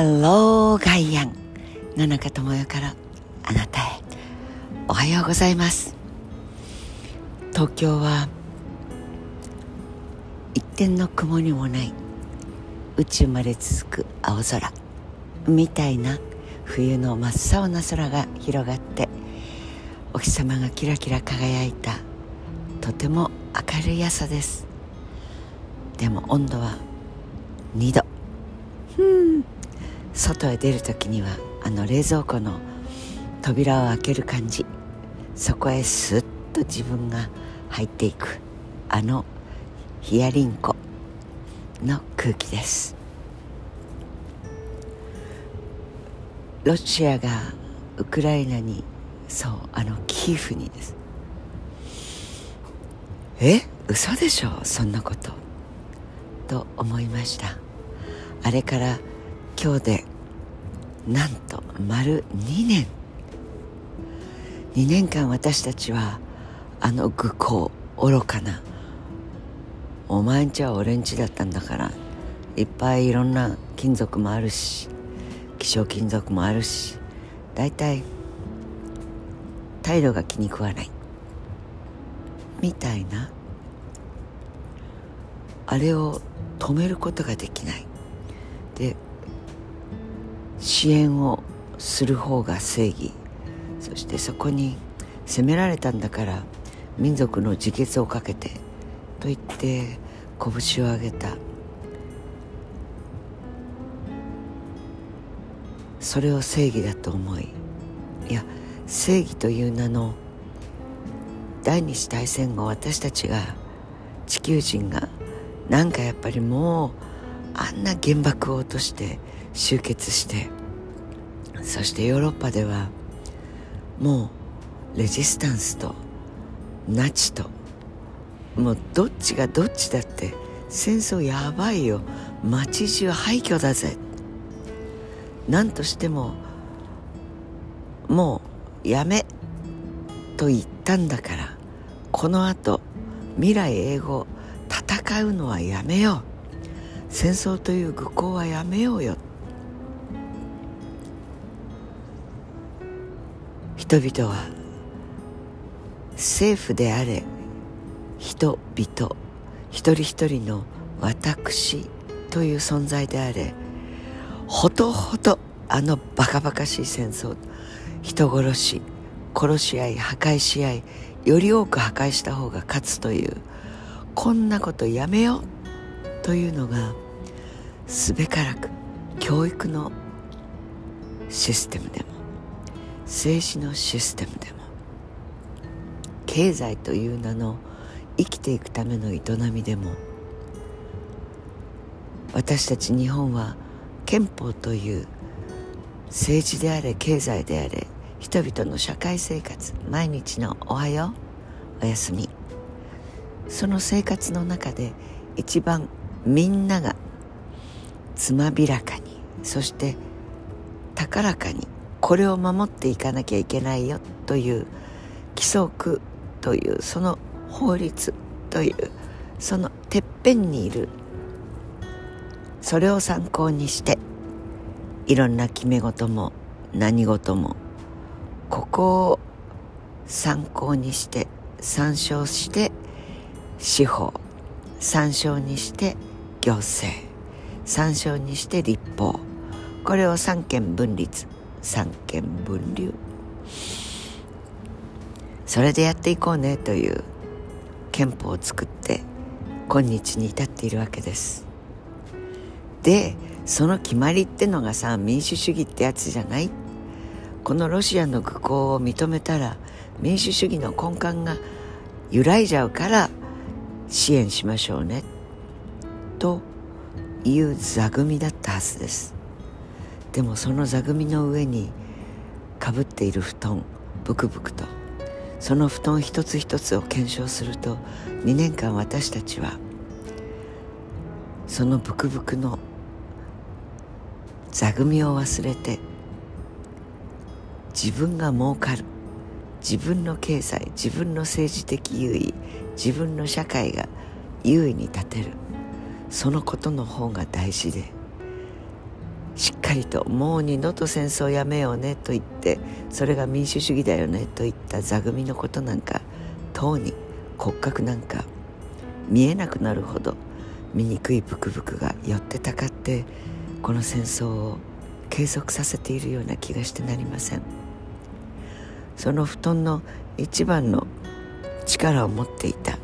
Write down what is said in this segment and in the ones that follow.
ハローガイアン野中智代からあなたへ。おはようございます。東京は一点の曇りもない宇宙まで続く青空みたいな冬の真っ青な空が広がってお日様がキラキラ輝いたとても明るい朝です。でも温度は2度。うん。外へ出る時にはあの冷蔵庫の扉を開ける感じ。そこへスッと自分が入っていく。あのヒヤリンコの空気です。ロシアがウクライナにそうあのキーフにです。え？嘘でしょそんなこと。と思いました。あれから今日でなんと丸2年。2年間私たちはあの愚行愚かな。お前んちは俺んちだったんだからいっぱいいろんな金属もあるし希少金属もあるし大体態度が気に食わない。みたいな。あれを止めることができない。で支援をする方が正義。そしてそこに責められたんだから民族の自決をかけてと言って拳を上げた。それを正義だと思いいや正義という名の第二次大戦後私たちが地球人がなんかやっぱりもうあんな原爆を落として集結してそしてヨーロッパではもうレジスタンスとナチともうどっちがどっちだって戦争やばいよ。街中廃墟だぜ。何としてももうやめと言ったんだからこのあと未来英語戦うのはやめよう。戦争という愚行はやめようよ。人々は政府であれ人々一人一人の私という存在であれほとほとあのバカバカしい戦争人殺し殺し合い破壊し合いより多く破壊した方が勝つというこんなことやめようというのがすべからく教育のシステムでも政治のシステムでも経済という名の生きていくための営みでも私たち日本は憲法という政治であれ経済であれ人々の社会生活毎日のおはようおやすみ。その生活の中で一番みんながつまびらかにそして高らかにこれを守っていかなきゃいけないよという規則というその法律というそのてっぺんにいるそれを参考にしていろんな決め事も何事もここを参考にして参照して司法参照にして行政参照にして立法。これを三権分立。三権分流それでやっていこうねという憲法を作って今日に至っているわけです。でその決まりってのがさ民主主義ってやつじゃない？このロシアの愚行を認めたら民主主義の根幹が揺らいじゃうから支援しましょうね。という座組だったはずです。でもその座組の上にかぶっている布団ブクブクとその布団一つ一つを検証すると2年間私たちはそのブクブクの座組を忘れて自分が儲かる自分の経済自分の政治的優位自分の社会が優位に立てるそのことの方が大事でしっかりともう二度と戦争やめようねと言ってそれが民主主義だよねといった座組のことなんかとうに骨格なんか見えなくなるほど醜いブクブクが寄ってたかってこの戦争を継続させているような気がしてなりません。その布団の一番の力を持っていた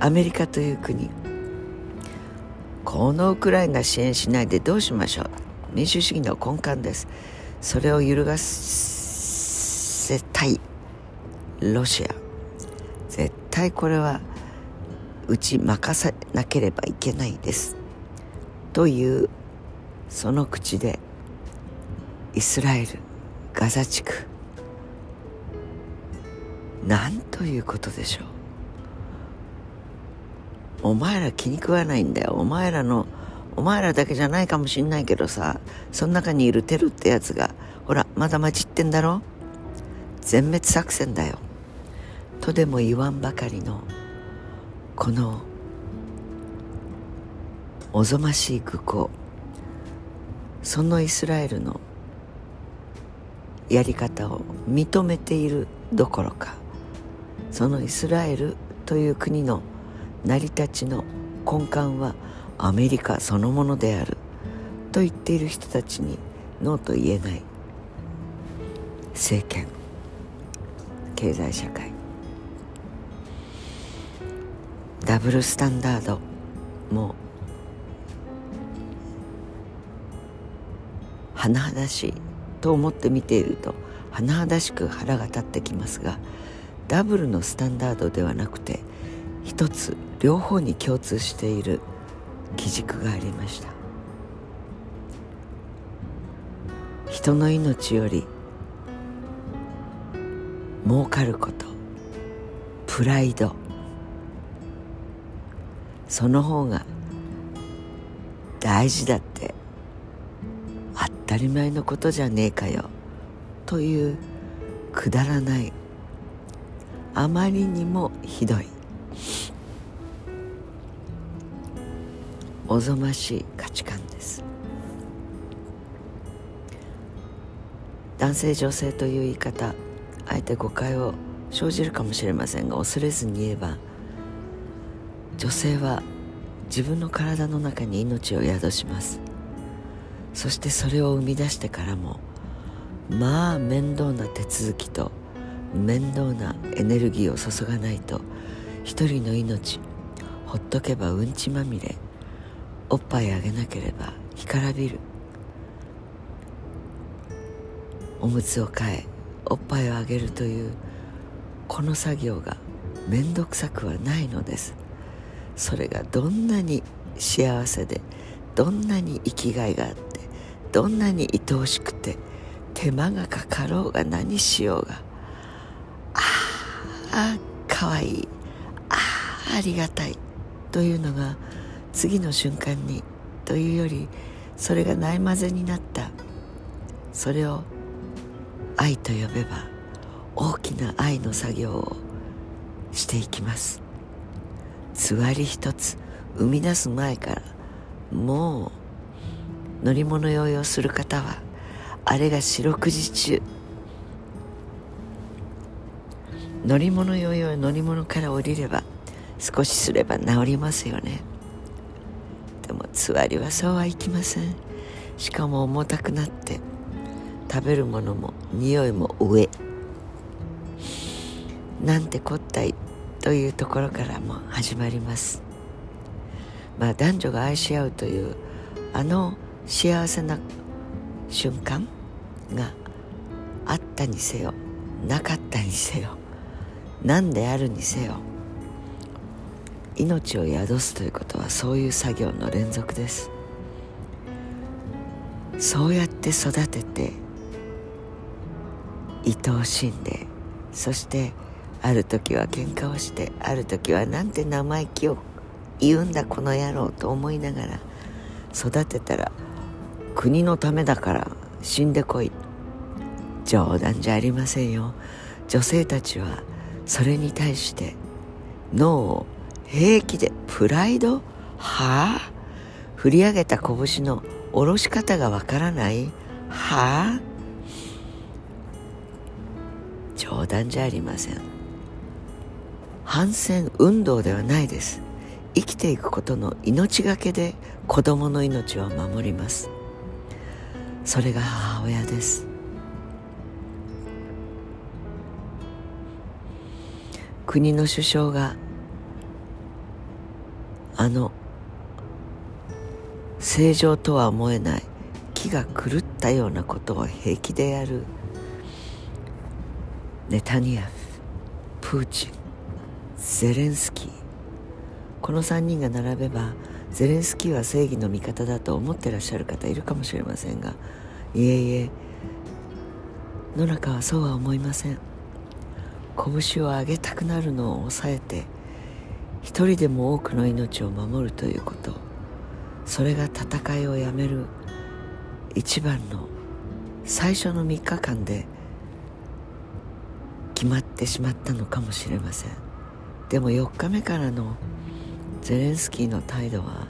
アメリカという国。このウクライナ支援しないでどうしましょう。民主主義の根幹です。それを揺るがせたい。ロシア。絶対これはうち任さなければいけないです。というその口でイスラエルガザ地区。なんということでしょう。お前ら気に食わないんだよ。お前らのお前らだけじゃないかもしんないけどさその中にいるテルってやつがほらまだ混じってんだろ？全滅作戦だよ。とでも言わんばかりのこのおぞましい愚行。そのイスラエルのやり方を認めているどころかそのイスラエルという国の成り立ちの根幹はアメリカそのものである。と言っている人たちにノーと言えない。政権。経済社会。ダブルスタンダード。も甚だしい。と思って見ていると甚だしく腹が立ってきますがダブルのスタンダードではなくて一つ両方に共通している。基軸がありました。人の命より儲かることプライドその方が大事だって当たり前のことじゃねえかよというくだらないあまりにもひどい。おぞましい価値観です。男性女性という言い方あえて誤解を生じるかもしれませんが恐れずに言えば女性は自分の体の中に命を宿します。そしてそれを生み出してからもまあ面倒な手続きと面倒なエネルギーを注がないと一人の命ほっとけばうんちまみれおっぱいあげなければ干からびる。おむつを替えおっぱいをあげるというこの作業が面倒くさくはないのです。それがどんなに幸せでどんなに生きがいがあってどんなに愛おしくて手間がかかろうが何しようがああかわいいああありがたいというのが次の瞬間にというよりそれがないまぜになった。それを愛と呼べば大きな愛の作業をしていきます。つわり一つ生み出す前からもう乗り物用意をする方はあれが四六時中。乗り物用意を乗り物から降りれば少しすれば治りますよね。もつわりはそうはいきません。しかも重たくなって食べるものも匂いも上。なんてこったいというところからも始まります。まあ男女が愛し合うというあの幸せな瞬間があったにせよなかったにせよ何であるにせよ。命を宿すということはそういう作業の連続です。そうやって育てて愛おしんでそしてある時は喧嘩をしてある時はなんて生意気を言うんだこの野郎と思いながら育てたら国のためだから死んでこい。冗談じゃありませんよ。女性たちはそれに対して脳を平気でプライド？はあ？振り上げた拳の下ろし方がわからない？はあ？冗談じゃありません。反戦運動ではないです。生きていくことの命がけで子供の命を守ります。それが母親です。国の首相があの正常とは思えない気が狂ったようなことを平気でやるネタニヤフプーチンゼレンスキー。この3人が並べばゼレンスキーは正義の味方だと思ってらっしゃる方いるかもしれませんがいえいえ野中はそうは思いません。拳を上げたくなるのを抑えて一人でも多くの命を守るということ。それが戦いをやめる。一番の最初の3日間で決まってしまったのかもしれません。でも4日目からのゼレンスキーの態度は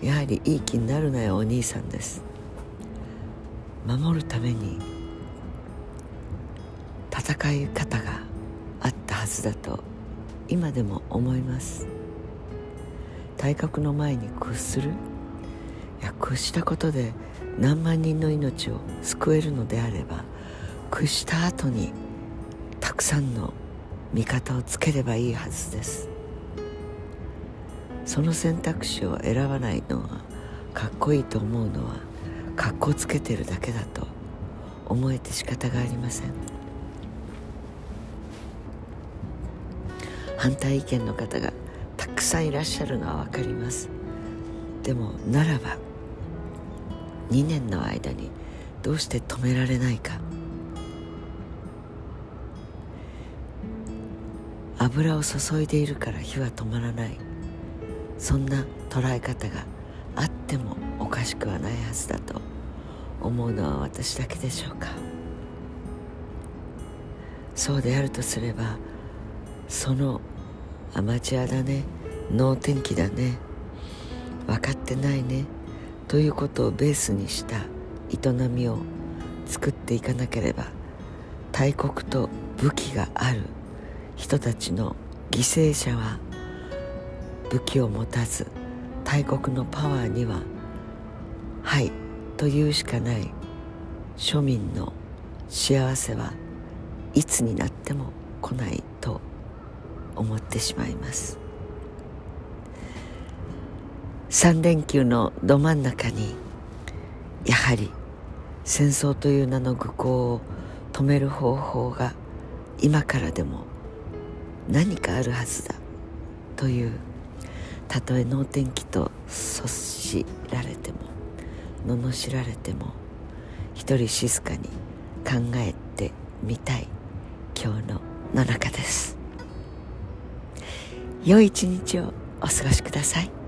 やはりいい気になるなよお兄さんです。守るために戦い方があったはずだと今でも思います。体格の前に屈する？いや屈したことで何万人の命を救えるのであれば屈した後にたくさんの味方をつければいいはずです。その選択肢を選ばないのはかっこいいと思うのはかっこつけてるだけだと思えて仕方がありません。反対意見の方がたくさんいらっしゃるのは分かります。でもならば2年の間にどうして止められないか。油を注いでいるから火は止まらない。そんな捉え方があってもおかしくはないはずだと思うのは私だけでしょうか。そうであるとすればそのアマチュアだね。能天気だね。分かってないね。ということをベースにした営みを作っていかなければ大国と武器がある。人たちの犠牲者は武器を持たず大国のパワーには「はい」というしかない。庶民の幸せはいつになっても来ない。思ってしまいます。3連休のど真ん中にやはり戦争という名の愚行を止める方法が今からでも何かあるはずだというたとえ能天気とそしられても罵られても一人静かに考えてみたい今日の野中です。良い一日をお過ごしください。